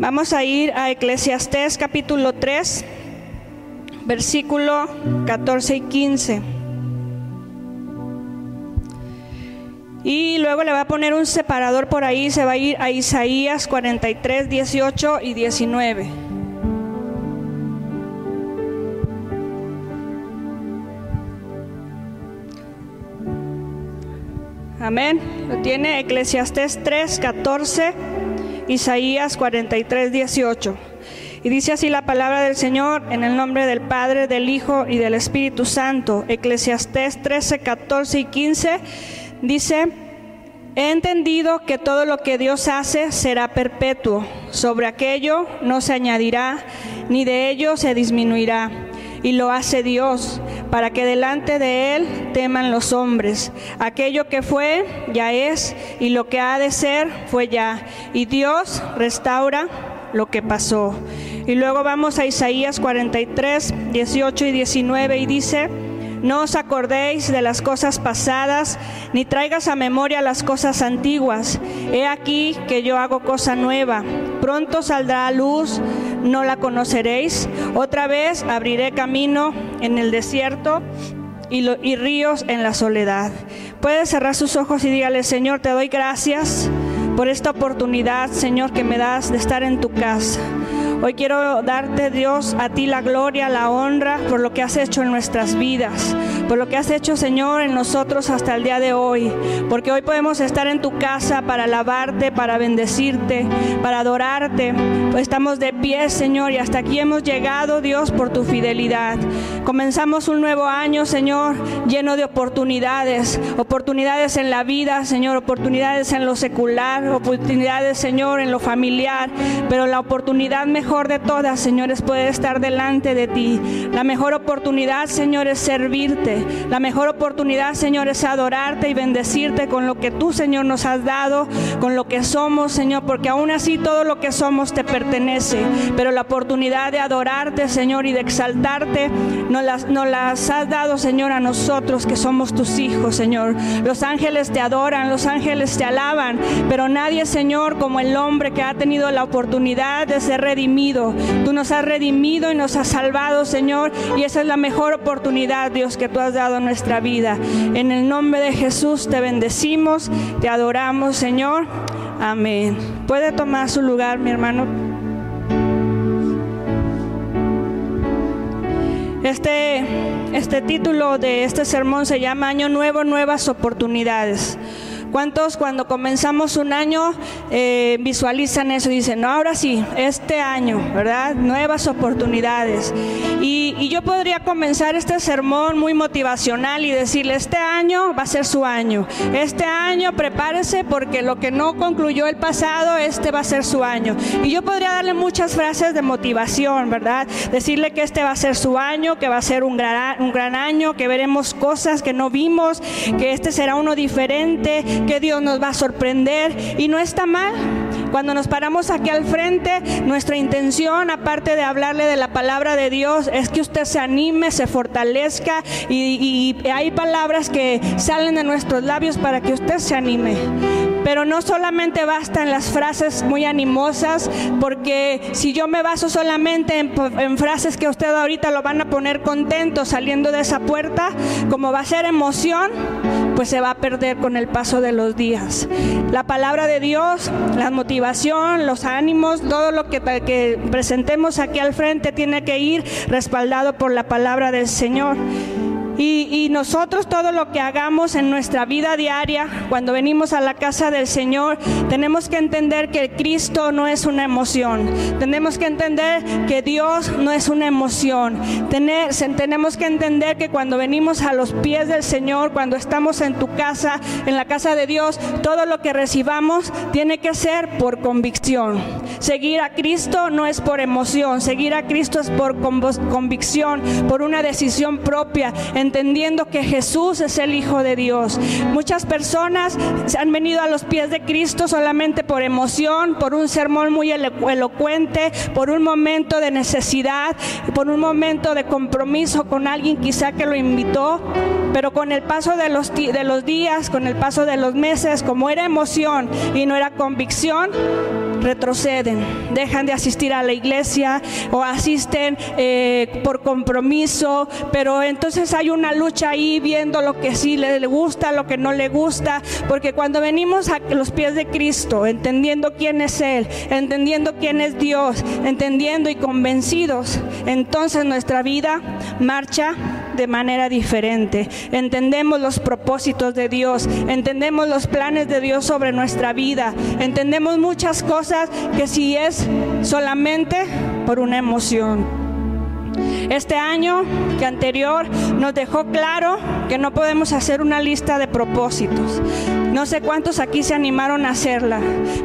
Vamos a ir a Eclesiastés capítulo 3, versículo 14 y 15. Y luego le va a poner un separador por ahí, se va a ir a Isaías 43, 18 y 19. Amén. Lo tiene Eclesiastés 3, 14, Isaías 43, 18. Y dice así la palabra del Señor en el nombre del Padre, del Hijo y del Espíritu Santo. Eclesiastés 13, 14 y 15 dice, he entendido que todo lo que Dios hace será perpetuo. Sobre aquello no se añadirá, ni de ello se disminuirá y lo hace Dios, para que delante de Él teman los hombres. Aquello que fue, ya es, y lo que ha de ser, fue ya. Y Dios restaura lo que pasó. Y luego vamos a Isaías 43, 18 y 19 y dice, no os acordéis de las cosas pasadas, ni traigas a memoria las cosas antiguas. He aquí que yo hago cosa nueva. Pronto saldrá a luz, no la conoceréis. Otra vez abriré camino en el desierto y, ríos en la soledad. Puede cerrar sus ojos y dígale, Señor, te doy gracias por esta oportunidad, Señor, que me das de estar en tu casa. Hoy quiero darte, Dios, a ti la gloria, la honra por lo que has hecho en nuestras vidas, por lo que has hecho, Señor, en nosotros hasta el día de hoy. Porque hoy podemos estar en tu casa para alabarte, para bendecirte, para adorarte. Estamos de pie, Señor, y hasta aquí hemos llegado, Dios, por tu fidelidad. Comenzamos un nuevo año, Señor, lleno de oportunidades, oportunidades en la vida, Señor, oportunidades en lo secular, oportunidades, Señor, en lo familiar, pero la oportunidad mejor de todas, Señor, es poder estar delante de ti. La mejor oportunidad, Señor, es servirte. La mejor oportunidad, Señor, es adorarte y bendecirte con lo que tú, Señor, nos has dado, con lo que somos, Señor, porque aún así todo lo que somos te pertenece. Pero la oportunidad de adorarte, Señor, y de exaltarte, nos las, las has dado, Señor, a nosotros que somos tus hijos, Señor. Los ángeles te adoran, los ángeles te alaban, pero nadie, Señor, como el hombre que ha tenido la oportunidad de ser redimido Tú nos has redimido y nos has salvado, Señor. Y esa es la mejor oportunidad, Dios, que tú has dado en nuestra vida. En el nombre de Jesús te bendecimos, te adoramos, Señor. Amén. Puede tomar su lugar, mi hermano. Este, este título de este sermón se llama Año Nuevo, Nuevas Oportunidades. ¿Cuántos cuando comenzamos un año eh, visualizan eso y dicen, no, ahora sí, este año, ¿verdad? Nuevas oportunidades. Y, y, yo podría comenzar este sermón muy motivacional y decirle, este año va a ser su año. Este año prepárese porque lo que no concluyó el pasado, este va a ser su año. Y yo podría darle muchas frases de motivación, ¿verdad? Decirle que este va a ser su año, que va a ser un gran, un gran año, que veremos cosas que no vimos, que este será uno diferente que Dios nos va a sorprender y no está mal. Cuando nos paramos aquí al frente, nuestra intención, aparte de hablarle de la palabra de Dios, es que usted se anime, se fortalezca y, y hay palabras que salen de nuestros labios para que usted se anime. Pero no solamente basta en las frases muy animosas, porque si yo me baso solamente en, frases que usted ahorita lo van a poner contento saliendo de esa puerta, como va a ser emoción, pues se va a perder con el paso de los días. La palabra de Dios, la motivación, los ánimos, todo lo que, que presentemos aquí al frente tiene que ir respaldado por la palabra del Señor. Y, nosotros todo lo que hagamos en nuestra vida diaria, cuando venimos a la casa del Señor, tenemos que entender que Cristo no es una emoción. Tenemos que entender que Dios no es una emoción. Tenemos que entender que cuando venimos a los pies del Señor, cuando estamos en tu casa, en la casa de Dios, todo lo que recibamos tiene que ser por convicción. Seguir a Cristo no es por emoción, seguir a Cristo es por convicción, por una decisión propia. Entendiendo que Jesús es el Hijo de Dios. Muchas personas han venido a los pies de Cristo solamente por emoción, por un sermón muy elocuente, por un momento de necesidad, por un momento de compromiso con alguien quizá que lo invitó, pero con el paso de los, de los días, con el paso de los meses, como era emoción y no era convicción, retroceden, dejan de asistir a la iglesia o asisten eh, por compromiso, pero entonces hay una lucha ahí viendo lo que sí le gusta, lo que no le gusta, porque cuando venimos a los pies de Cristo, entendiendo quién es Él, entendiendo quién es Dios, entendiendo y convencidos, entonces nuestra vida marcha de manera diferente. Entendemos los propósitos de Dios, entendemos los planes de Dios sobre nuestra vida, entendemos muchas cosas que si es solamente por una emoción. Este año que anterior nos dejó claro que no podemos hacer una lista de propósitos. No sé cuántos aquí se animaron a hacerla,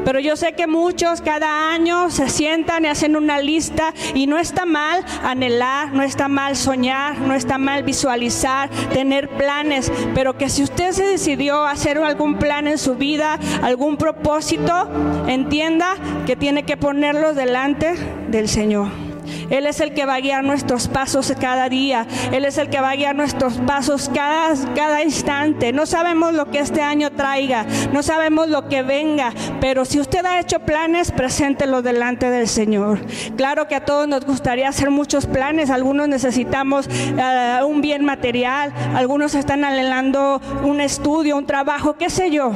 pero yo sé que muchos cada año se sientan y hacen una lista y no está mal anhelar, no está mal soñar, no está mal visualizar, tener planes, pero que si usted se decidió hacer algún plan en su vida, algún propósito, entienda que tiene que ponerlo delante del Señor. Él es el que va a guiar nuestros pasos cada día. Él es el que va a guiar nuestros pasos cada, cada instante. No sabemos lo que este año traiga, no sabemos lo que venga, pero si usted ha hecho planes, preséntelo delante del Señor. Claro que a todos nos gustaría hacer muchos planes. Algunos necesitamos eh, un bien material, algunos están anhelando un estudio, un trabajo, qué sé yo,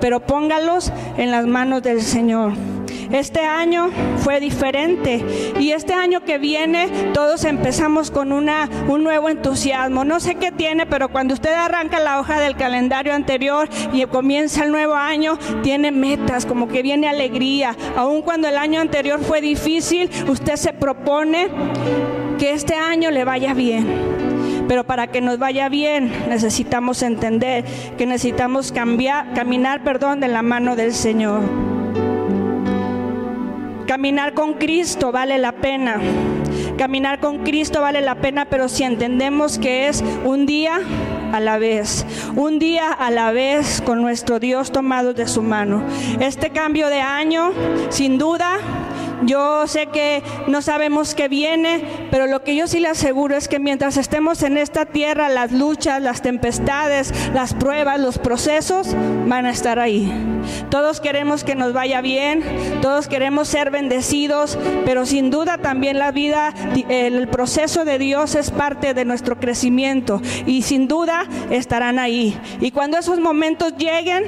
pero póngalos en las manos del Señor. Este año fue diferente y este año que viene todos empezamos con una, un nuevo entusiasmo. No sé qué tiene, pero cuando usted arranca la hoja del calendario anterior y comienza el nuevo año, tiene metas, como que viene alegría. Aun cuando el año anterior fue difícil, usted se propone que este año le vaya bien. Pero para que nos vaya bien necesitamos entender que necesitamos cambiar, caminar, perdón, de la mano del Señor. Caminar con Cristo vale la pena. Caminar con Cristo vale la pena, pero si entendemos que es un día a la vez, un día a la vez con nuestro Dios tomado de su mano. Este cambio de año, sin duda, yo sé que no sabemos qué viene, pero lo que yo sí le aseguro es que mientras estemos en esta tierra, las luchas, las tempestades, las pruebas, los procesos van a estar ahí. Todos queremos que nos vaya bien, todos queremos ser bendecidos, pero sin duda también la vida, el proceso de Dios es parte de nuestro crecimiento y sin duda estarán ahí. Y cuando esos momentos lleguen,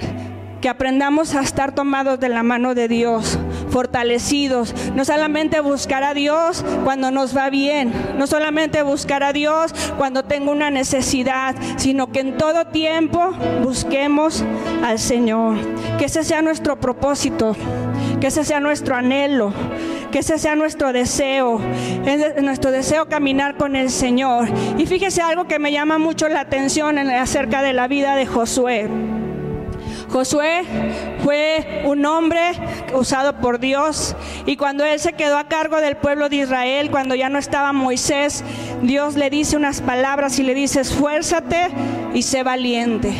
que aprendamos a estar tomados de la mano de Dios, fortalecidos, no solamente buscar a Dios cuando nos va bien, no solamente buscar a Dios cuando tengo una necesidad, sino que en todo tiempo busquemos al Señor. Que ese sea nuestro propósito, que ese sea nuestro anhelo, que ese sea nuestro deseo, nuestro deseo caminar con el Señor. Y fíjese algo que me llama mucho la atención acerca de la vida de Josué. Josué fue un hombre usado por Dios y cuando él se quedó a cargo del pueblo de Israel, cuando ya no estaba Moisés, Dios le dice unas palabras y le dice, esfuérzate y sé valiente.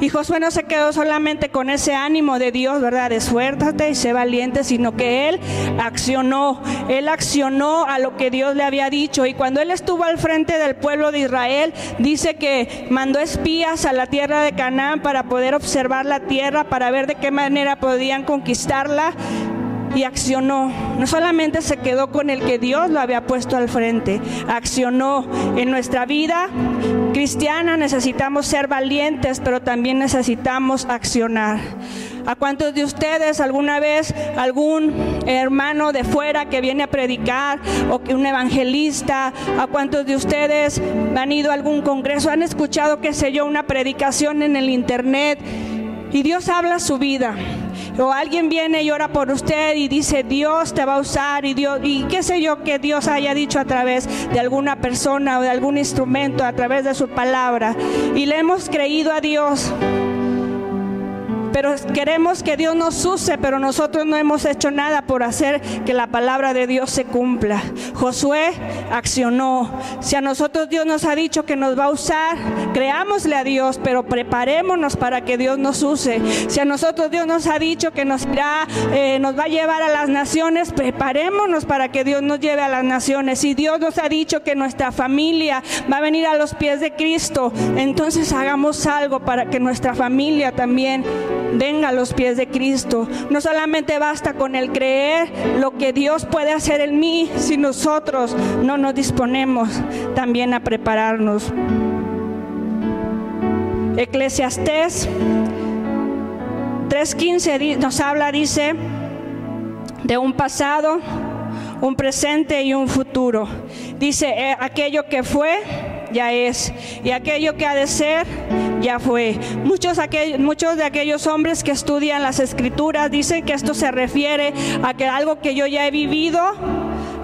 Y Josué no se quedó solamente con ese ánimo de Dios, ¿verdad? Esfuérzate y sé valiente, sino que él accionó. Él accionó a lo que Dios le había dicho. Y cuando él estuvo al frente del pueblo de Israel, dice que mandó espías a la tierra de Canaán para poder observar la tierra, para ver de qué manera podían conquistarla y accionó. No solamente se quedó con el que Dios lo había puesto al frente, accionó. En nuestra vida cristiana necesitamos ser valientes, pero también necesitamos accionar. ¿A cuántos de ustedes alguna vez algún hermano de fuera que viene a predicar o que un evangelista, a cuántos de ustedes han ido a algún congreso, han escuchado, qué sé yo, una predicación en el internet y Dios habla su vida? O alguien viene y ora por usted y dice Dios te va a usar y Dios y qué sé yo que Dios haya dicho a través de alguna persona o de algún instrumento a través de su palabra. Y le hemos creído a Dios pero queremos que Dios nos use, pero nosotros no hemos hecho nada por hacer que la palabra de Dios se cumpla. Josué accionó. Si a nosotros Dios nos ha dicho que nos va a usar, creámosle a Dios, pero preparémonos para que Dios nos use. Si a nosotros Dios nos ha dicho que nos eh, va a llevar a las naciones, preparémonos para que Dios nos lleve a las naciones. Si Dios nos ha dicho que nuestra familia va a venir a los pies de Cristo, entonces hagamos algo para que nuestra familia también venga a los pies de Cristo. No solamente basta con el creer lo que Dios puede hacer en mí si nosotros no nos disponemos también a prepararnos. Eclesiastés 3.15 nos habla, dice, de un pasado, un presente y un futuro. Dice, eh, aquello que fue, ya es, y aquello que ha de ser, ya fue. Muchos, muchos de aquellos hombres que estudian las escrituras dicen que esto se refiere a que algo que yo ya he vivido,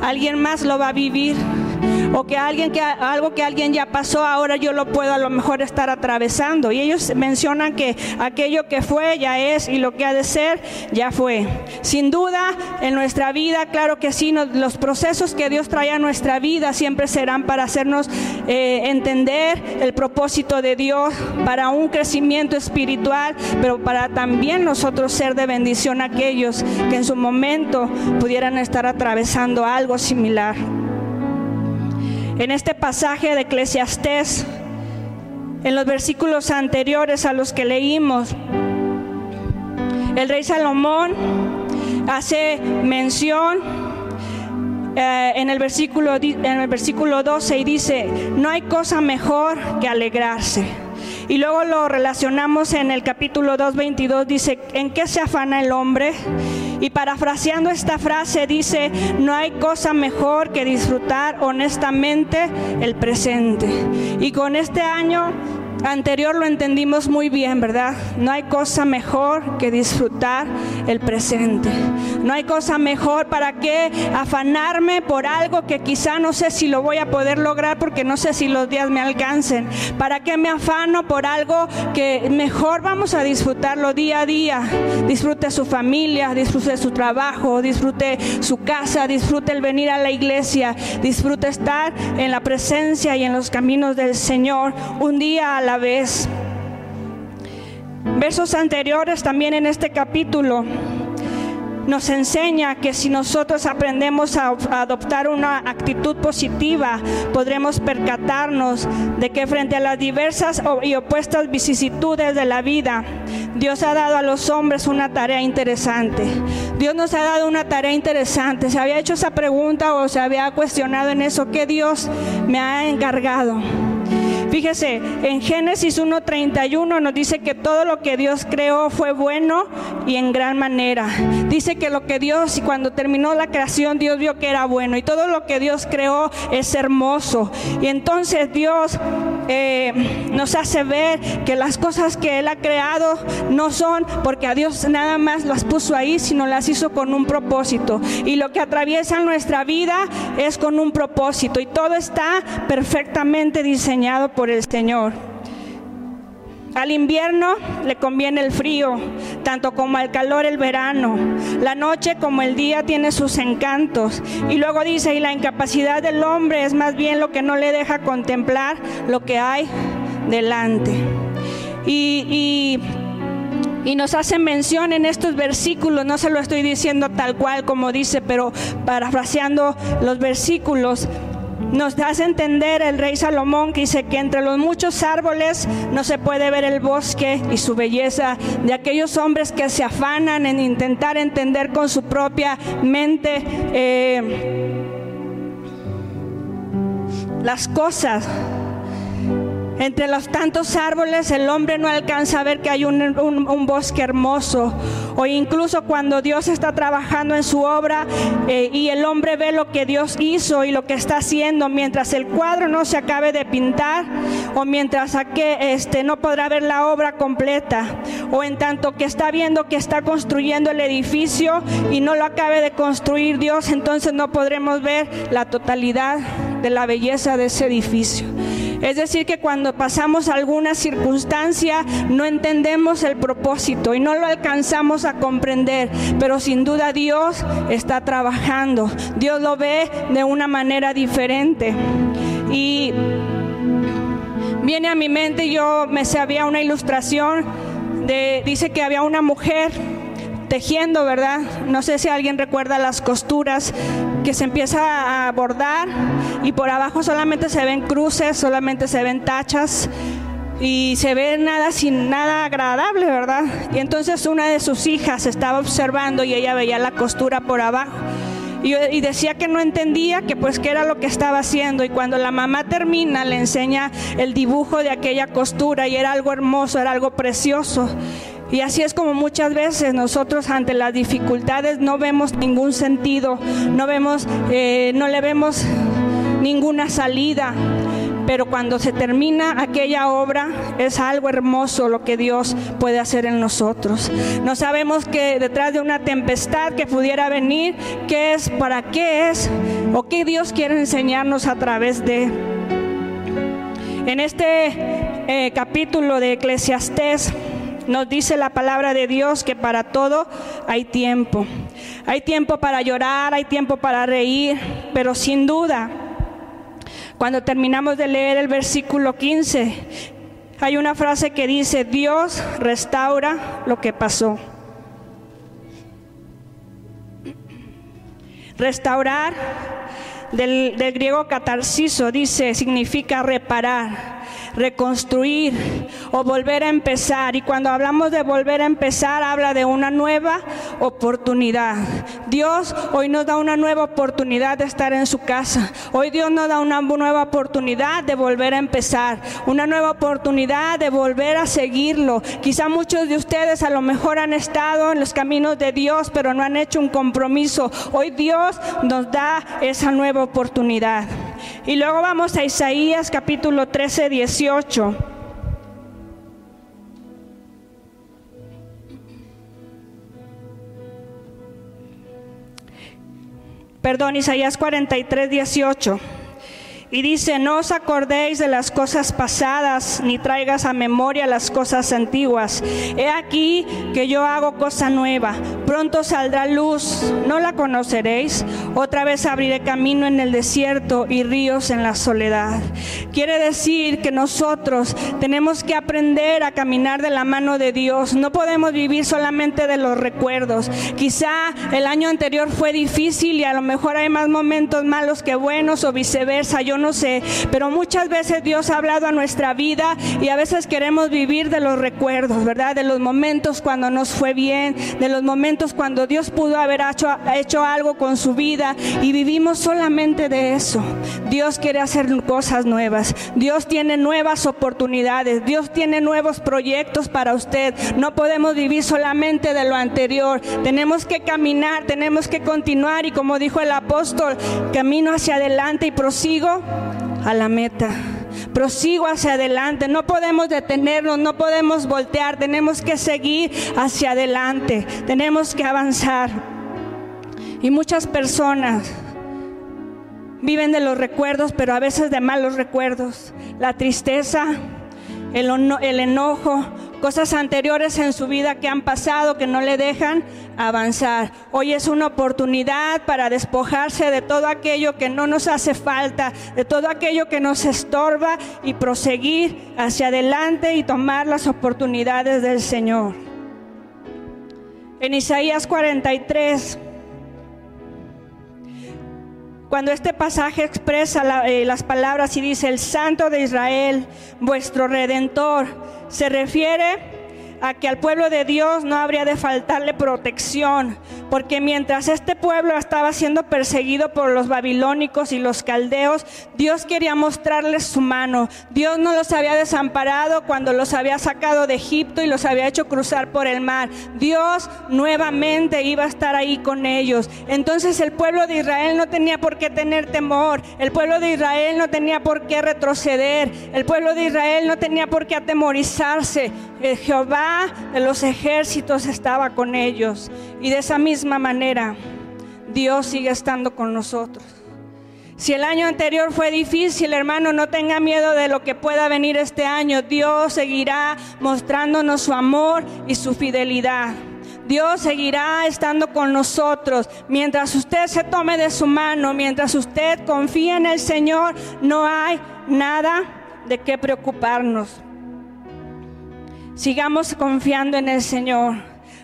alguien más lo va a vivir o que alguien que algo que alguien ya pasó ahora yo lo puedo a lo mejor estar atravesando y ellos mencionan que aquello que fue ya es y lo que ha de ser ya fue sin duda en nuestra vida claro que sí los procesos que Dios trae a nuestra vida siempre serán para hacernos eh, entender el propósito de Dios para un crecimiento espiritual pero para también nosotros ser de bendición a aquellos que en su momento pudieran estar atravesando algo similar. En este pasaje de Eclesiastés, en los versículos anteriores a los que leímos, el rey Salomón hace mención eh, en, el versículo, en el versículo 12 y dice, no hay cosa mejor que alegrarse. Y luego lo relacionamos en el capítulo 2.22, dice, ¿en qué se afana el hombre? Y parafraseando esta frase dice, no hay cosa mejor que disfrutar honestamente el presente. Y con este año anterior lo entendimos muy bien, ¿verdad? No hay cosa mejor que disfrutar el presente. No hay cosa mejor para qué afanarme por algo que quizá no sé si lo voy a poder lograr porque no sé si los días me alcancen. ¿Para qué me afano por algo que mejor vamos a disfrutarlo día a día? Disfrute su familia, disfrute su trabajo, disfrute su casa, disfrute el venir a la iglesia, disfrute estar en la presencia y en los caminos del Señor un día a la vez. Versos anteriores también en este capítulo nos enseña que si nosotros aprendemos a, adoptar una actitud positiva, podremos percatarnos de que frente a las diversas y opuestas vicisitudes de la vida, Dios ha dado a los hombres una tarea interesante. Dios nos ha dado una tarea interesante. Se había hecho esa pregunta o se había cuestionado en eso, ¿qué Dios me ha encargado? Fíjese, en Génesis 1.31 nos dice que todo lo que Dios creó fue bueno y en gran manera. Dice que lo que Dios, cuando terminó la creación, Dios vio que era bueno. Y todo lo que Dios creó es hermoso. Y entonces Dios eh, nos hace ver que las cosas que Él ha creado no son porque a Dios nada más las puso ahí, sino las hizo con un propósito. Y lo que atraviesa nuestra vida es con un propósito. Y todo está perfectamente diseñado por el Señor. Al invierno le conviene el frío, tanto como al calor el verano. La noche como el día tiene sus encantos. Y luego dice, y la incapacidad del hombre es más bien lo que no le deja contemplar lo que hay delante. Y, y, y nos hace mención en estos versículos, no se lo estoy diciendo tal cual como dice, pero parafraseando los versículos, nos hace entender el rey Salomón que dice que entre los muchos árboles no se puede ver el bosque y su belleza de aquellos hombres que se afanan en intentar entender con su propia mente eh, las cosas entre los tantos árboles el hombre no alcanza a ver que hay un, bosque hermoso. O incluso cuando Dios está trabajando en su obra eh, y el hombre ve lo que Dios hizo y lo que está haciendo, mientras el cuadro no se acabe de pintar o mientras este, no podrá ver la obra completa. O en tanto que está viendo que está construyendo el edificio y no lo acabe de construir Dios, entonces no podremos ver la totalidad de la belleza de ese edificio. Es decir, que cuando pasamos alguna circunstancia no entendemos el propósito y no lo alcanzamos a comprender, pero sin duda Dios está trabajando. Dios lo ve de una manera diferente. Y viene a mi mente, yo me sabía una ilustración de, dice que había una mujer tejiendo, ¿verdad? No sé si alguien recuerda las costuras que se empieza a bordar y por abajo solamente se ven cruces, solamente se ven tachas y se ve nada sin nada agradable, ¿verdad? Y entonces una de sus hijas estaba observando y ella veía la costura por abajo. Y, y, decía que no entendía que pues qué era lo que estaba haciendo y cuando la mamá termina le enseña el dibujo de aquella costura y era algo hermoso, era algo precioso. Y así es como muchas veces nosotros ante las dificultades no vemos ningún sentido, no vemos, eh, no le vemos ninguna salida. Pero cuando se termina aquella obra es algo hermoso lo que Dios puede hacer en nosotros. No sabemos que detrás de una tempestad que pudiera venir, qué es, para qué es o qué Dios quiere enseñarnos a través de. En este eh, capítulo de Eclesiastés nos dice la palabra de Dios que para todo hay tiempo. Hay tiempo para llorar, hay tiempo para reír, pero sin duda, cuando terminamos de leer el versículo 15, hay una frase que dice, Dios restaura lo que pasó. Restaurar del, griego catarsiso dice, significa reparar reconstruir o volver a empezar. Y cuando hablamos de volver a empezar, habla de una nueva oportunidad. Dios hoy nos da una nueva oportunidad de estar en su casa. Hoy Dios nos da una nueva oportunidad de volver a empezar. Una nueva oportunidad de volver a seguirlo. Quizá muchos de ustedes a lo mejor han estado en los caminos de Dios, pero no han hecho un compromiso. Hoy Dios nos da esa nueva oportunidad. Y luego vamos a Isaías capítulo 13, 18. Perdón, Isaías 43, 18. Y dice, no os acordéis de las cosas pasadas, ni traigas a memoria las cosas antiguas. He aquí que yo hago cosa nueva. Pronto saldrá luz, no la conoceréis. Otra vez abriré camino en el desierto y ríos en la soledad. Quiere decir que nosotros tenemos que aprender a caminar de la mano de Dios. No podemos vivir solamente de los recuerdos. Quizá el año anterior fue difícil y a lo mejor hay más momentos malos que buenos o viceversa. Yo no sé, pero muchas veces Dios ha hablado a nuestra vida y a veces queremos vivir de los recuerdos, ¿verdad? De los momentos cuando nos fue bien, de los momentos cuando Dios pudo haber hecho, hecho algo con su vida y vivimos solamente de eso. Dios quiere hacer cosas nuevas, Dios tiene nuevas oportunidades, Dios tiene nuevos proyectos para usted. No podemos vivir solamente de lo anterior, tenemos que caminar, tenemos que continuar y como dijo el apóstol, camino hacia adelante y prosigo a la meta. Prosigo hacia adelante. No podemos detenernos, no podemos voltear. Tenemos que seguir hacia adelante. Tenemos que avanzar. Y muchas personas viven de los recuerdos, pero a veces de malos recuerdos. La tristeza, el, el enojo, cosas anteriores en su vida que han pasado que no le dejan avanzar. Hoy es una oportunidad para despojarse de todo aquello que no nos hace falta, de todo aquello que nos estorba y proseguir hacia adelante y tomar las oportunidades del Señor. En Isaías 43 cuando este pasaje expresa eh, las palabras y dice, el Santo de Israel, vuestro redentor, se refiere a que al pueblo de Dios no habría de faltarle protección, porque mientras este pueblo estaba siendo perseguido por los babilónicos y los caldeos, Dios quería mostrarles su mano. Dios no los había desamparado cuando los había sacado de Egipto y los había hecho cruzar por el mar. Dios nuevamente iba a estar ahí con ellos. Entonces el pueblo de Israel no tenía por qué tener temor, el pueblo de Israel no tenía por qué retroceder, el pueblo de Israel no tenía por qué atemorizarse. Jehová de los ejércitos estaba con ellos. Y de esa misma manera, Dios sigue estando con nosotros. Si el año anterior fue difícil, hermano, no tenga miedo de lo que pueda venir este año. Dios seguirá mostrándonos su amor y su fidelidad. Dios seguirá estando con nosotros. Mientras usted se tome de su mano, mientras usted confíe en el Señor, no hay nada de qué preocuparnos. Sigamos confiando en el Señor.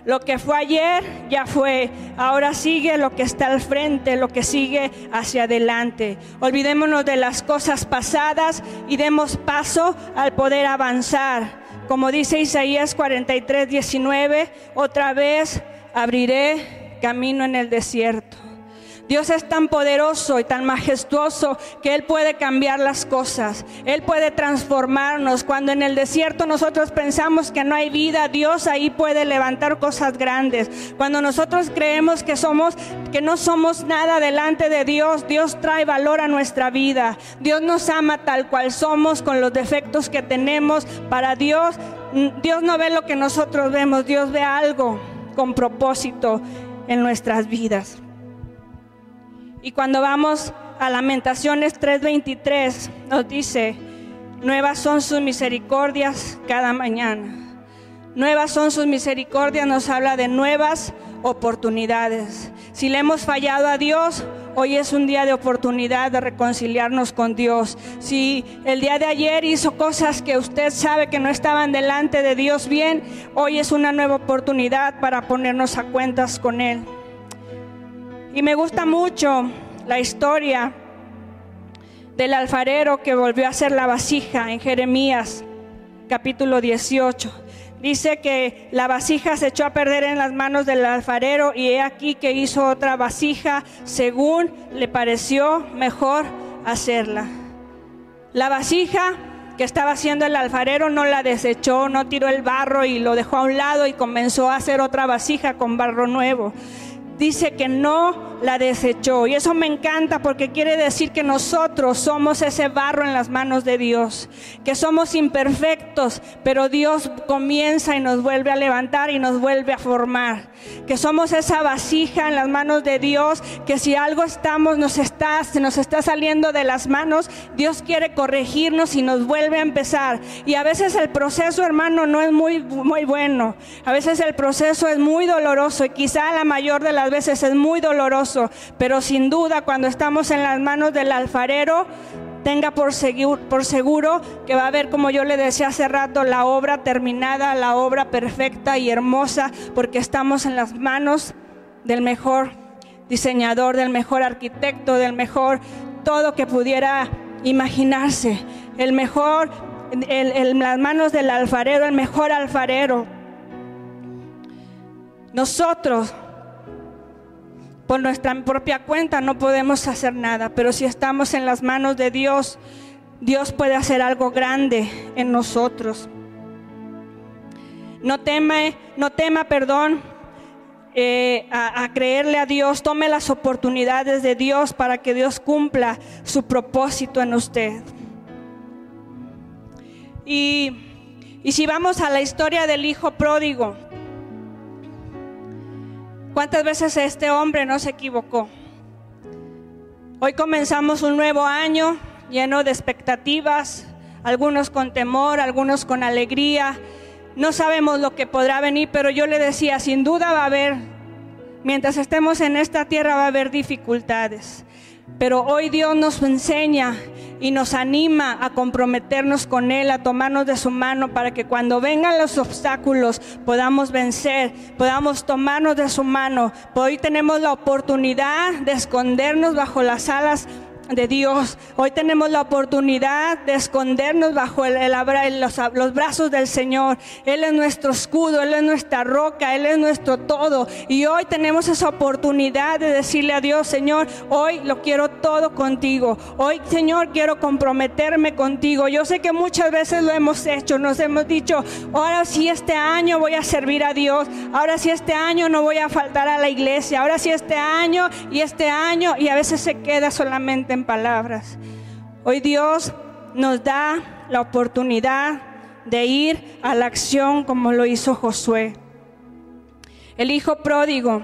Lo que fue ayer ya fue. Ahora sigue lo que está al frente, lo que sigue hacia adelante. Olvidémonos de las cosas pasadas y demos paso al poder avanzar. Como dice Isaías 43, 19, otra vez abriré camino en el desierto. Dios es tan poderoso y tan majestuoso que Él puede cambiar las cosas. Él puede transformarnos. Cuando en el desierto nosotros pensamos que no hay vida, Dios ahí puede levantar cosas grandes. Cuando nosotros creemos que somos, que no somos nada delante de Dios, Dios trae valor a nuestra vida. Dios nos ama tal cual somos, con los defectos que tenemos. Para Dios, Dios no ve lo que nosotros vemos, Dios ve algo con propósito en nuestras vidas. Y cuando vamos a Lamentaciones 3:23, nos dice, nuevas son sus misericordias cada mañana. Nuevas son sus misericordias, nos habla de nuevas oportunidades. Si le hemos fallado a Dios, hoy es un día de oportunidad de reconciliarnos con Dios. Si el día de ayer hizo cosas que usted sabe que no estaban delante de Dios bien, hoy es una nueva oportunidad para ponernos a cuentas con Él. Y me gusta mucho la historia del alfarero que volvió a hacer la vasija en Jeremías capítulo 18. Dice que la vasija se echó a perder en las manos del alfarero y he aquí que hizo otra vasija según le pareció mejor hacerla. La vasija que estaba haciendo el alfarero no la desechó, no tiró el barro y lo dejó a un lado y comenzó a hacer otra vasija con barro nuevo dice que no la desechó. Y eso me encanta porque quiere decir que nosotros somos ese barro en las manos de Dios, que somos imperfectos, pero Dios comienza y nos vuelve a levantar y nos vuelve a formar. Que somos esa vasija en las manos de Dios, que si algo estamos, nos está, se nos está saliendo de las manos, Dios quiere corregirnos y nos vuelve a empezar. Y a veces el proceso, hermano, no es muy, muy bueno. A veces el proceso es muy doloroso y quizá la mayor de las veces es muy doloroso, pero sin duda cuando estamos en las manos del alfarero, tenga por seguro, por seguro que va a ver, como yo le decía hace rato, la obra terminada, la obra perfecta y hermosa, porque estamos en las manos del mejor diseñador, del mejor arquitecto, del mejor todo que pudiera imaginarse, el mejor, en las manos del alfarero, el mejor alfarero. Nosotros por nuestra propia cuenta no podemos hacer nada, pero si estamos en las manos de Dios, Dios puede hacer algo grande en nosotros. No teme, no tema, perdón, eh, a, a, creerle a Dios. Tome las oportunidades de Dios para que Dios cumpla su propósito en usted. Y, y si vamos a la historia del hijo pródigo, ¿Cuántas veces este hombre no se equivocó? Hoy comenzamos un nuevo año lleno de expectativas, algunos con temor, algunos con alegría. No sabemos lo que podrá venir, pero yo le decía, sin duda va a haber, mientras estemos en esta tierra va a haber dificultades. Pero hoy Dios nos enseña y nos anima a comprometernos con Él, a tomarnos de su mano para que cuando vengan los obstáculos podamos vencer, podamos tomarnos de su mano. Hoy tenemos la oportunidad de escondernos bajo las alas de Dios. Hoy tenemos la oportunidad de escondernos bajo el, los, los, brazos del Señor. Él es nuestro escudo, Él es nuestra roca, Él es nuestro todo. Y hoy tenemos esa oportunidad de decirle a Dios, Señor, hoy lo quiero todo contigo. Hoy, Señor, quiero comprometerme contigo. Yo sé que muchas veces lo hemos hecho, nos hemos dicho, ahora sí este año voy a servir a Dios, ahora sí este año no voy a faltar a la iglesia, ahora sí este año y este año, y a veces se queda solamente palabras. Hoy Dios nos da la oportunidad de ir a la acción como lo hizo Josué. El hijo pródigo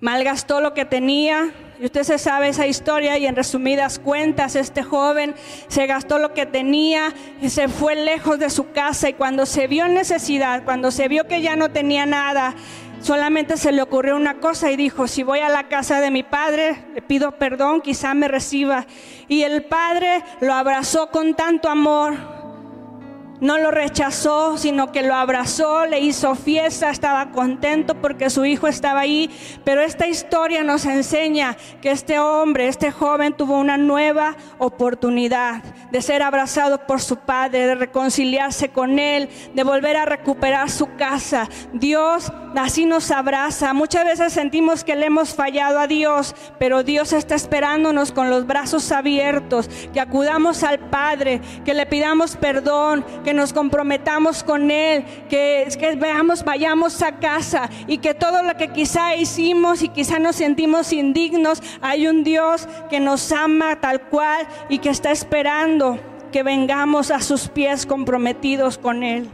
malgastó lo que tenía. Y usted se sabe esa historia y en resumidas cuentas este joven se gastó lo que tenía y se fue lejos de su casa y cuando se vio en necesidad, cuando se vio que ya no tenía nada, solamente se le ocurrió una cosa y dijo, si voy a la casa de mi padre, le pido perdón, quizá me reciba. Y el padre lo abrazó con tanto amor, no lo rechazó, sino que lo abrazó, le hizo fiesta, estaba contento porque su hijo estaba ahí. Pero esta historia nos enseña que este hombre, este joven tuvo una nueva oportunidad de ser abrazado por su padre, de reconciliarse con él, de volver a recuperar su casa. Dios así nos abraza. Muchas veces sentimos que le hemos fallado a Dios, pero Dios está esperándonos con los brazos abiertos, que acudamos al Padre, que le pidamos perdón que nos comprometamos con Él, que, que veamos, vayamos a casa y que todo lo que quizá hicimos y quizá nos sentimos indignos, hay un Dios que nos ama tal cual y que está esperando que vengamos a sus pies comprometidos con Él.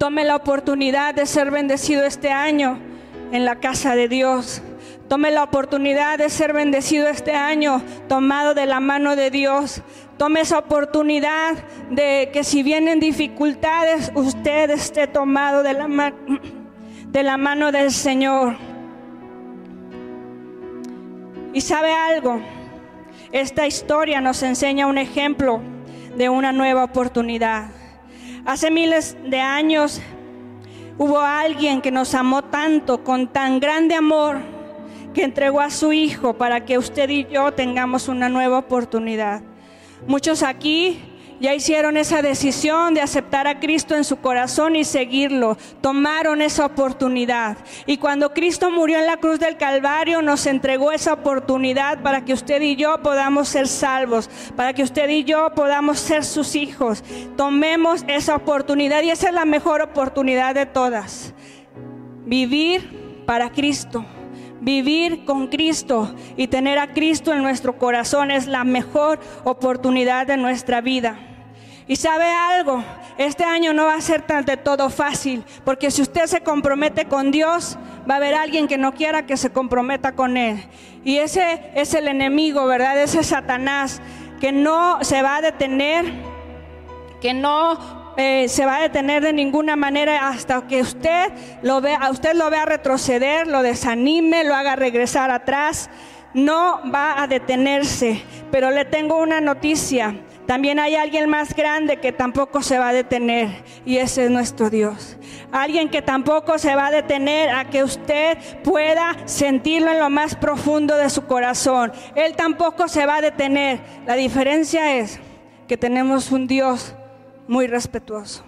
Tome la oportunidad de ser bendecido este año en la casa de Dios. Tome la oportunidad de ser bendecido este año tomado de la mano de Dios. Tome esa oportunidad de que si vienen dificultades, usted esté tomado de la, de la mano del Señor. Y sabe algo, esta historia nos enseña un ejemplo de una nueva oportunidad. Hace miles de años hubo alguien que nos amó tanto, con tan grande amor, que entregó a su Hijo para que usted y yo tengamos una nueva oportunidad. Muchos aquí ya hicieron esa decisión de aceptar a Cristo en su corazón y seguirlo. Tomaron esa oportunidad. Y cuando Cristo murió en la cruz del Calvario, nos entregó esa oportunidad para que usted y yo podamos ser salvos, para que usted y yo podamos ser sus hijos. Tomemos esa oportunidad y esa es la mejor oportunidad de todas. Vivir para Cristo. Vivir con Cristo y tener a Cristo en nuestro corazón es la mejor oportunidad de nuestra vida. Y sabe algo, este año no va a ser tan de todo fácil, porque si usted se compromete con Dios, va a haber alguien que no quiera que se comprometa con Él. Y ese es el enemigo, ¿verdad? Ese Satanás que no se va a detener, que no eh, se va a detener de ninguna manera hasta que usted lo vea, a usted lo vea retroceder, lo desanime, lo haga regresar atrás. No va a detenerse. Pero le tengo una noticia. También hay alguien más grande que tampoco se va a detener y ese es nuestro Dios. Alguien que tampoco se va a detener a que usted pueda sentirlo en lo más profundo de su corazón. Él tampoco se va a detener. La diferencia es que tenemos un Dios muy respetuoso.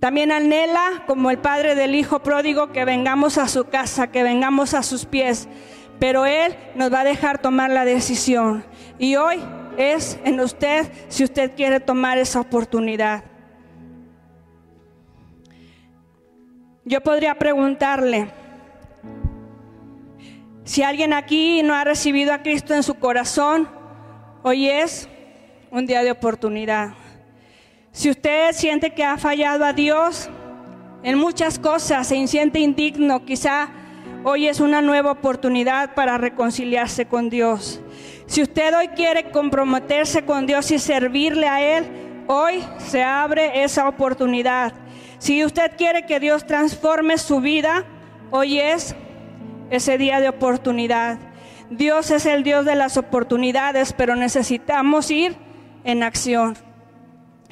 También anhela, como el padre del hijo pródigo, que vengamos a su casa, que vengamos a sus pies, pero Él nos va a dejar tomar la decisión. Y hoy es en usted si usted quiere tomar esa oportunidad. Yo podría preguntarle, si alguien aquí no ha recibido a Cristo en su corazón, hoy es un día de oportunidad. Si usted siente que ha fallado a Dios en muchas cosas, se siente indigno, quizá hoy es una nueva oportunidad para reconciliarse con Dios. Si usted hoy quiere comprometerse con Dios y servirle a Él, hoy se abre esa oportunidad. Si usted quiere que Dios transforme su vida, hoy es ese día de oportunidad. Dios es el Dios de las oportunidades, pero necesitamos ir en acción.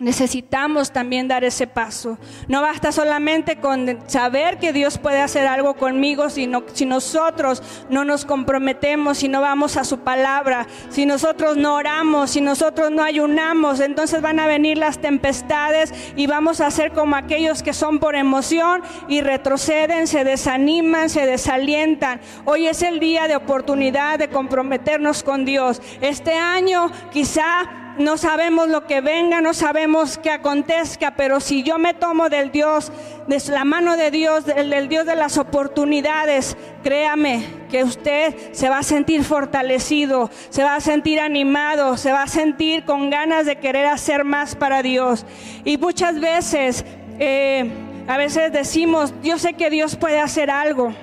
Necesitamos también dar ese paso. No basta solamente con saber que Dios puede hacer algo conmigo, sino si nosotros no nos comprometemos, si no vamos a su palabra, si nosotros no oramos, si nosotros no ayunamos, entonces van a venir las tempestades y vamos a ser como aquellos que son por emoción y retroceden, se desaniman, se desalientan. Hoy es el día de oportunidad de comprometernos con Dios. Este año quizá no sabemos lo que venga, no sabemos qué acontezca, pero si yo me tomo del Dios, de la mano de Dios, del, Dios de las oportunidades, créame que usted se va a sentir fortalecido, se va a sentir animado, se va a sentir con ganas de querer hacer más para Dios. Y muchas veces, eh, a veces decimos, yo sé que Dios puede hacer algo,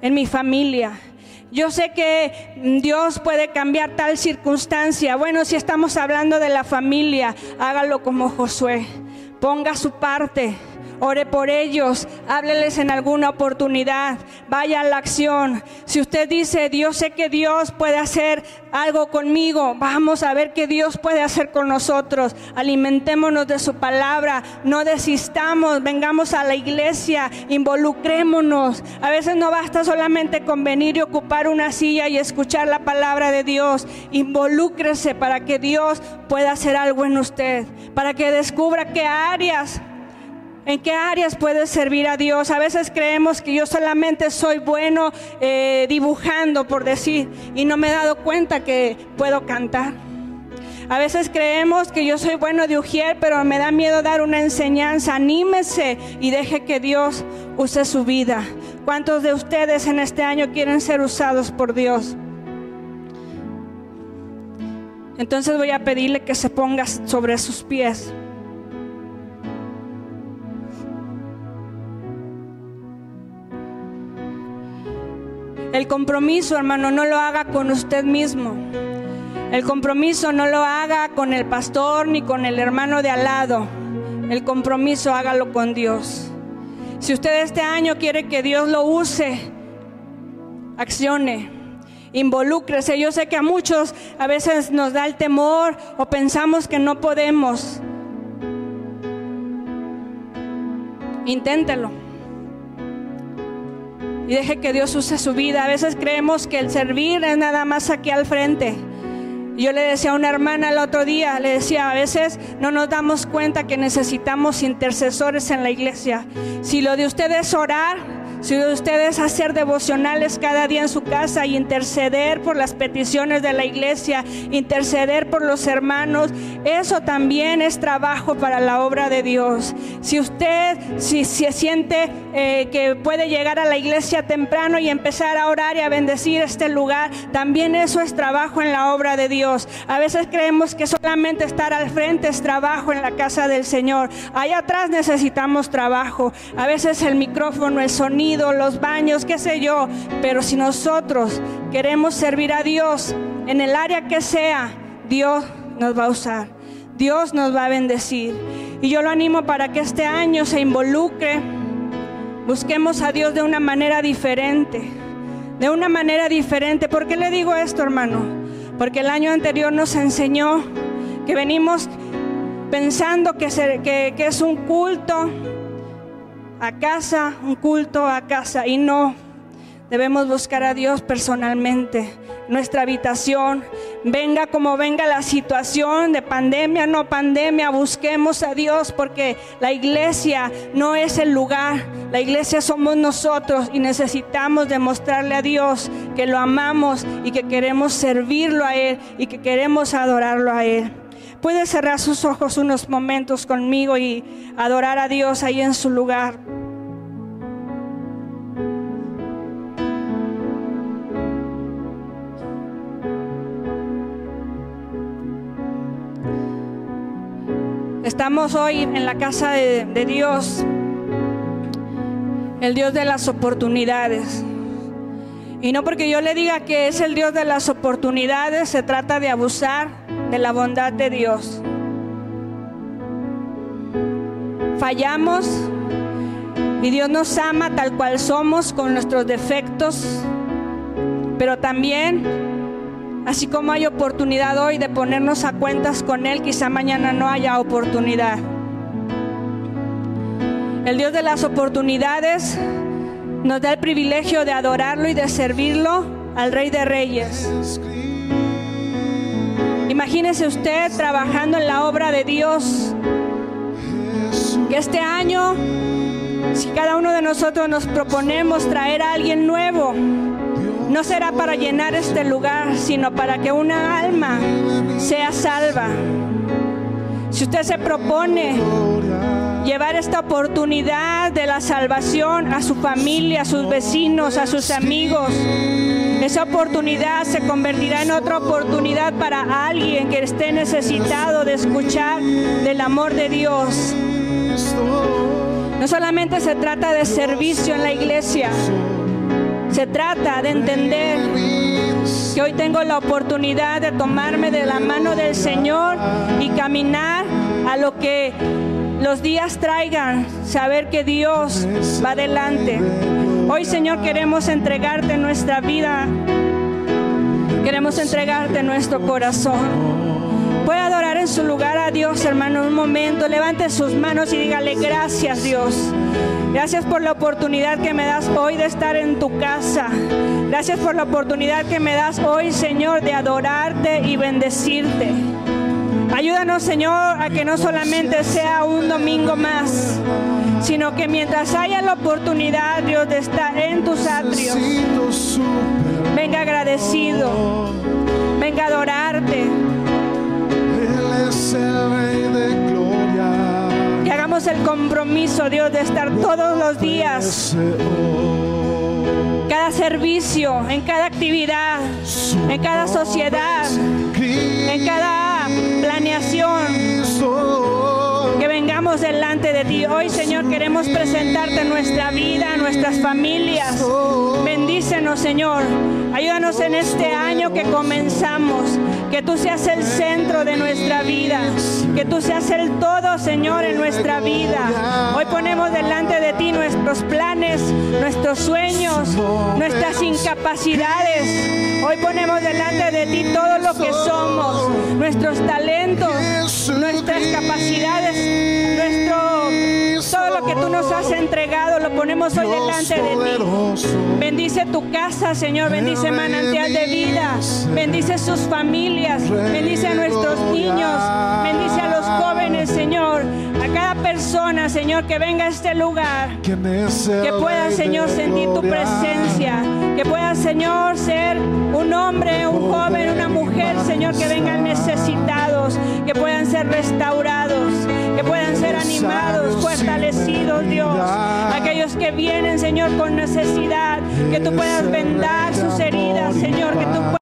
en mi familia. Yo sé que Dios puede cambiar tal circunstancia. Bueno, si estamos hablando de la familia, hágalo como Josué. Ponga su parte ore por ellos, hábleles en alguna oportunidad, vaya a la acción. Si usted dice, Dios sé que Dios puede hacer algo conmigo, vamos a ver qué Dios puede hacer con nosotros. Alimentémonos de su palabra, no desistamos, vengamos a la iglesia, involucrémonos. A veces no basta solamente con venir y ocupar una silla y escuchar la palabra de Dios. Involúcrese para que Dios pueda hacer algo en usted, para que descubra qué áreas ¿En qué áreas puedes servir a Dios? A veces creemos que yo solamente soy bueno eh, dibujando, por decir, y no me he dado cuenta que puedo cantar. A veces creemos que yo soy bueno de ujier, pero me da miedo dar una enseñanza. Anímese y deje que Dios use su vida. ¿Cuántos de ustedes en este año quieren ser usados por Dios? Entonces voy a pedirle que se ponga sobre sus pies. El compromiso, hermano, no lo haga con usted mismo. El compromiso no lo haga con el pastor ni con el hermano de al lado. El compromiso hágalo con Dios. Si usted este año quiere que Dios lo use, accione, involúcrese. Yo sé que a muchos a veces nos da el temor o pensamos que no podemos. Inténtelo y deje que Dios use su vida. A veces creemos que el servir es nada más aquí al frente. Yo le decía a una hermana el otro día, le decía, a veces no nos damos cuenta que necesitamos intercesores en la iglesia. Si lo de ustedes es orar, si ustedes hacer devocionales cada día en su casa y interceder por las peticiones de la iglesia, interceder por los hermanos, eso también es trabajo para la obra de Dios. Si usted si, se siente eh, que puede llegar a la iglesia temprano y empezar a orar y a bendecir este lugar, también eso es trabajo en la obra de Dios. A veces creemos que solamente estar al frente es trabajo en la casa del Señor. Allá atrás necesitamos trabajo. A veces el micrófono, el sonido los baños, qué sé yo. Pero si nosotros queremos servir a Dios en el área que sea, Dios nos va a usar. Dios nos va a bendecir. Y yo lo animo para que este año se involucre. Busquemos a Dios de una manera diferente. De una manera diferente. ¿Por qué le digo esto, hermano? Porque el año anterior nos enseñó que venimos pensando que, que es un culto a casa, un culto a casa y no. Debemos buscar a Dios personalmente, nuestra habitación, venga como venga la situación de pandemia, no pandemia, busquemos a Dios porque la iglesia no es el lugar, la iglesia somos nosotros y necesitamos demostrarle a Dios que lo amamos y que queremos servirlo a Él y que queremos adorarlo a Él. Puede cerrar sus ojos unos momentos conmigo y adorar a Dios ahí en su lugar. Estamos hoy en la casa de, de Dios, el Dios de las oportunidades. Y no porque yo le diga que es el Dios de las oportunidades, se trata de abusar de la bondad de Dios. Fallamos y Dios nos ama tal cual somos con nuestros defectos, pero también, así como hay oportunidad hoy de ponernos a cuentas con Él, quizá mañana no haya oportunidad. El Dios de las oportunidades nos da el privilegio de adorarlo y de servirlo al Rey de Reyes. Imagínese usted trabajando en la obra de Dios. Que este año, si cada uno de nosotros nos proponemos traer a alguien nuevo, no será para llenar este lugar, sino para que una alma sea salva. Si usted se propone llevar esta oportunidad de la salvación a su familia, a sus vecinos, a sus amigos, esa oportunidad se convertirá en otra oportunidad para alguien que esté necesitado de escuchar del amor de Dios. No solamente se trata de servicio en la iglesia, Se trata de entender que hoy tengo la oportunidad de tomarme de la mano del Señor y caminar a lo que los días traigan, saber que Dios va adelante. Hoy, Señor, queremos entregarte nuestra vida. Queremos entregarte nuestro corazón. Puede adorar en su lugar a Dios, hermano, un momento. Levante sus manos y dígale gracias, Dios. Gracias por la oportunidad que me das hoy de estar en tu casa. Gracias por la oportunidad que me das hoy, Señor, de adorarte y bendecirte. Ayúdanos, Señor, a que no solamente sea un domingo más, sino que mientras haya la oportunidad, Dios, de estar en tus atrios, venga agradecido, venga a adorarte. Él es el Rey de gloria. Y hagamos el compromiso, Dios, de estar todos los días, cada servicio, en cada actividad, en cada sociedad, en cada que vengamos delante de ti. Hoy, Señor, queremos presentarte nuestra vida, nuestras familias. Bendícenos, Señor. Ayúdanos en este año que comenzamos. Que tú seas el centro de nuestra vida. Que tú seas el todo, Señor, en nuestra vida. Hoy ponemos delante de ti nuestros planes, nuestros sueños, nuestras incapacidades. Hoy ponemos delante de ti todo lo que somos, nuestros talentos, nuestras capacidades, nuestro todo lo que tú nos has entregado lo ponemos hoy delante de ti. Bendice tu casa, Señor, bendice manantial de vida, bendice sus familias, bendice a nuestros niños, bendice a jóvenes, Señor, a cada persona, Señor, que venga a este lugar, que pueda, Señor, sentir tu presencia, que pueda, Señor, ser un hombre, un joven, una mujer, Señor, que vengan necesitados, que puedan ser restaurados, que puedan ser animados, fortalecidos, Dios. Aquellos que vienen, Señor, con necesidad, que tú puedas vendar sus heridas, Señor, que tú puedas.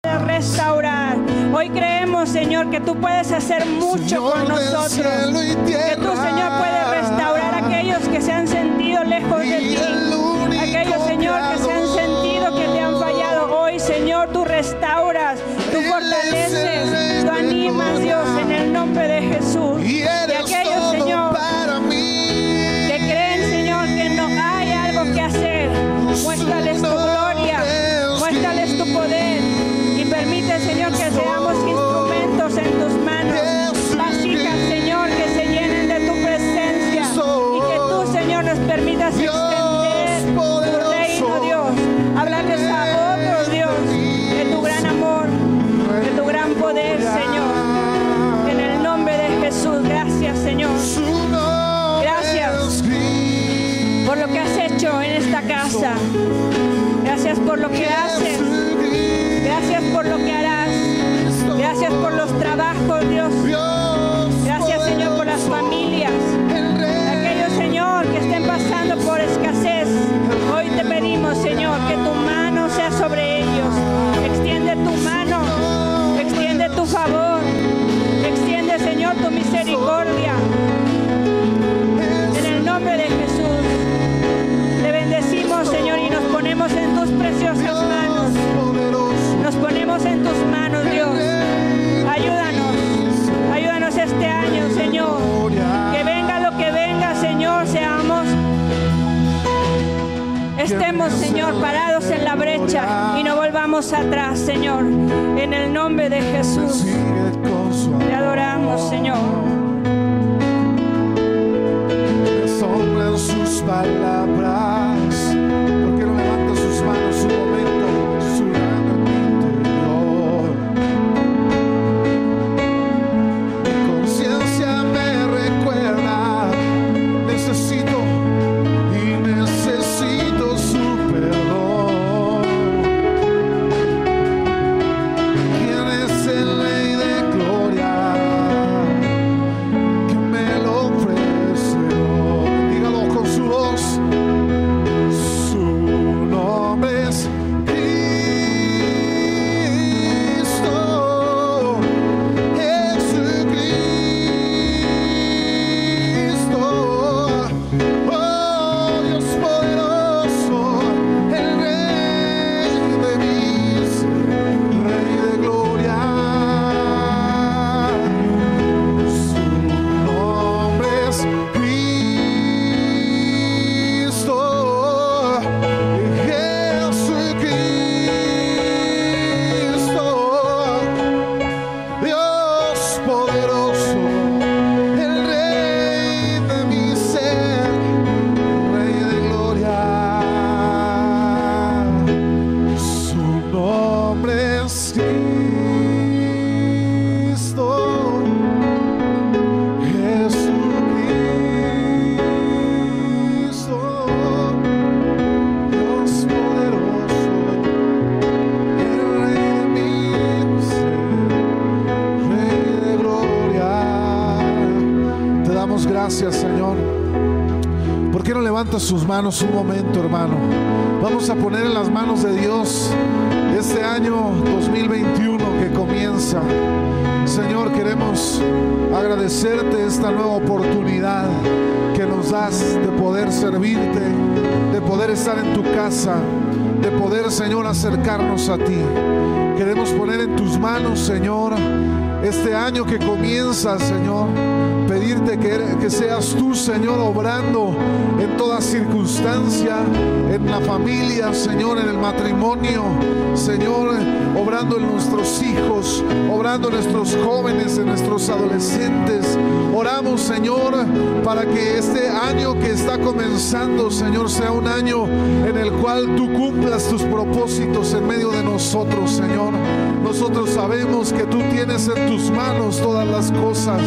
Hoy creemos, Señor, que tú puedes hacer mucho con nosotros. Que tú, Señor, puedes restaurar a aquellos que se han sentido lejos de ti. Aquellos, Señor, que se han sentido que te han fallado. Hoy, Señor, tú restauras, esta casa. Gracias por lo que haces. Gracias por lo que harás. Gracias por los trabajos, Dios. Gracias, Señor, por las familias. Aquellos, Señor, que estén pasando por escasez. Hoy te pedimos, Señor, que tu mano sea sobre ellos. Extiende tu mano. Extiende tu favor. Extiende, Señor, tu misericordia. Estemos, Señor, parados en la brecha y no volvamos atrás, Señor. En el nombre de Jesús. Te adoramos, Señor. Sus palabras. Sus manos un momento, hermano? Vamos a poner en las manos de Dios este año 2021 que comienza. Señor, queremos agradecerte esta nueva oportunidad que nos das de poder servirte, de poder estar en tu casa, de poder, Señor, acercarnos a ti. Queremos poner en tus manos, Señor, este año que comienza, Señor, pedirte que, que, seas tú, Señor, obrando en toda circunstancia, en la familia, Señor, en el matrimonio, Señor, obrando en nuestros hijos, obrando en nuestros jóvenes, en nuestros adolescentes. Oramos, Señor, para que este año que está comenzando, Señor, sea un año en el cual tú cumplas tus propósitos en medio de nosotros, Señor. Nosotros sabemos que tú tienes en tus manos todas las cosas.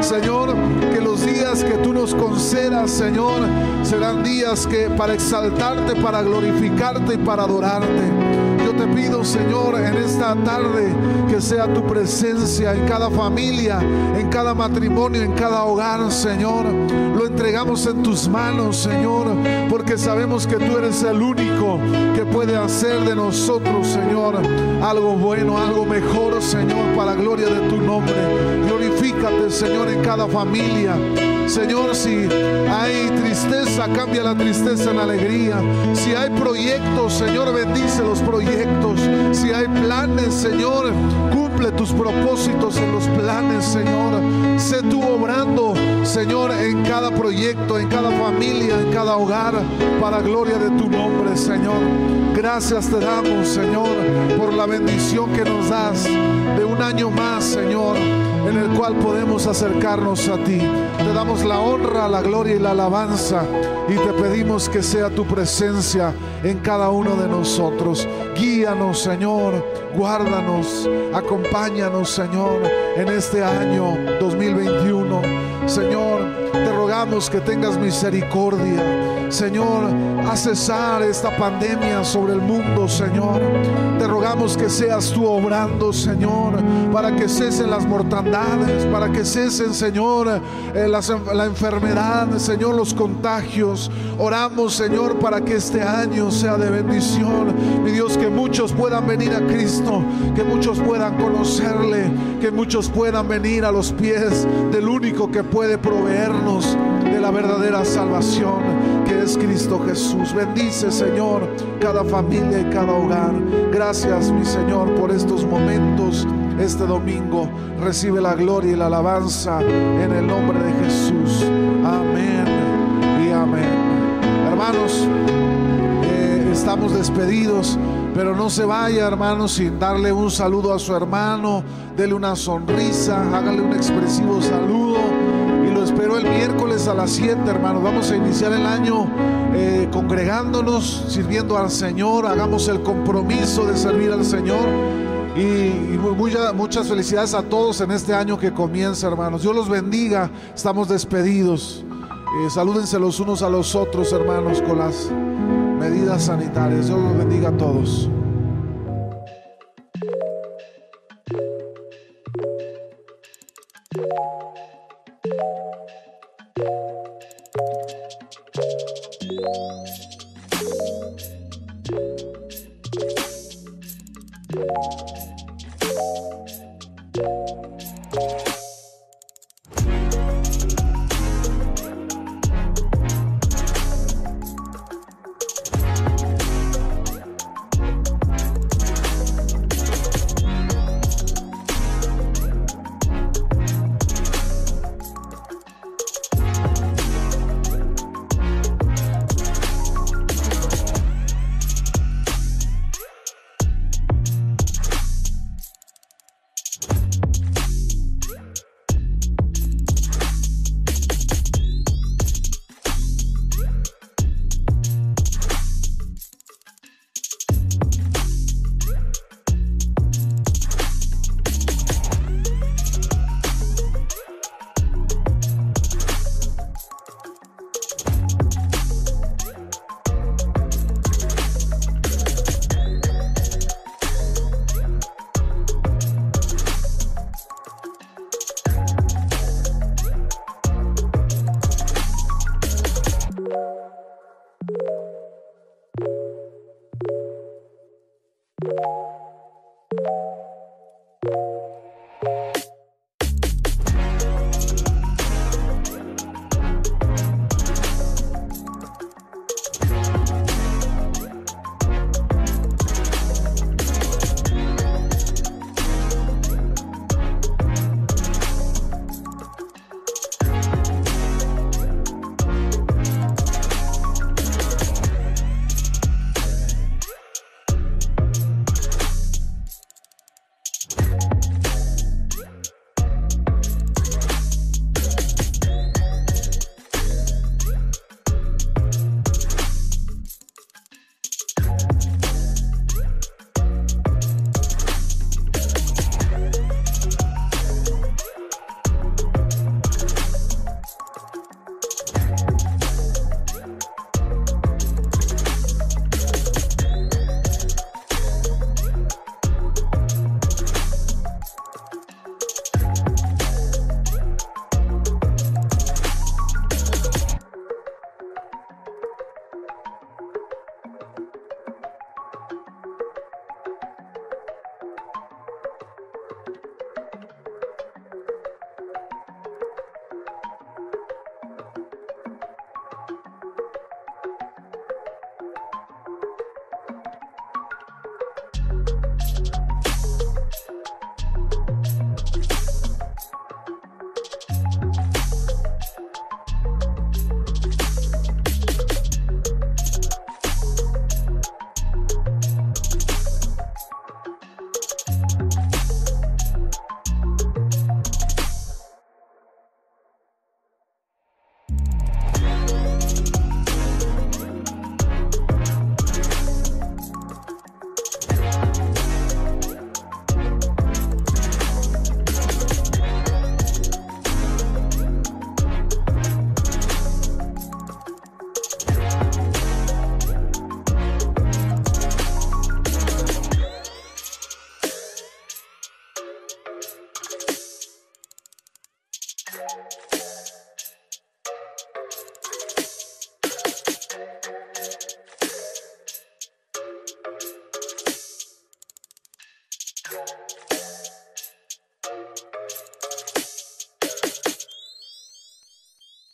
Señor, que los días que tú nos concedas, Señor, serán días que para exaltarte, para glorificarte y para adorarte te pido, Señor, en esta tarde que sea tu presencia en cada familia, en cada matrimonio, en cada hogar, Señor. Entregamos en tus manos, Señor, porque sabemos que tú eres el único que puede hacer de nosotros, Señor, algo bueno, algo mejor, Señor, para la gloria de tu nombre. Glorifícate, Señor, en cada familia. Señor, si hay tristeza, cambia la tristeza en alegría. Si hay proyectos, Señor, bendice los proyectos. Si hay planes, Señor, cumple tus propósitos en los planes, Señor. Sé tú obrando, Señor, en cada proyecto, en cada familia, en cada hogar, para gloria de tu nombre, Señor. Gracias te damos, Señor, por la bendición que nos das de un año más, Señor en el cual podemos acercarnos a ti. Te damos la honra, la gloria y la alabanza y te pedimos que sea tu presencia en cada uno de nosotros. Guíanos, Señor, guárdanos, acompáñanos, Señor, en este año 2021. Señor, te rogamos que tengas misericordia. Señor, a cesar esta pandemia sobre el mundo, Señor. Te rogamos que seas tú obrando, Señor, para que cesen las mortandades, para que cesen, Señor, eh, la enfermedad, Señor, los contagios. Oramos, Señor, para que este año sea de bendición. Mi Dios, que muchos puedan venir a Cristo, que muchos puedan conocerle, que muchos puedan venir a los pies del único que puede proveernos de la verdadera salvación que es Cristo Jesús. Bendice, Señor, cada familia y cada hogar. Gracias, mi Señor, por estos momentos. Este domingo recibe la gloria y la alabanza en el nombre de Jesús. Amén y amén. Hermanos, eh, estamos despedidos. Pero no se vaya, hermano, sin darle un saludo a su hermano, dele una sonrisa, hágale un expresivo saludo espero el miércoles a las 7, hermanos. Vamos a iniciar el año eh, congregándonos, sirviendo al Señor. Hagamos el compromiso de servir al Señor. Y, muchas felicidades a todos en este año que comienza, hermanos. Dios los bendiga. Estamos despedidos. Eh, salúdense los unos a los otros, hermanos, con las medidas sanitarias. Dios los bendiga a todos.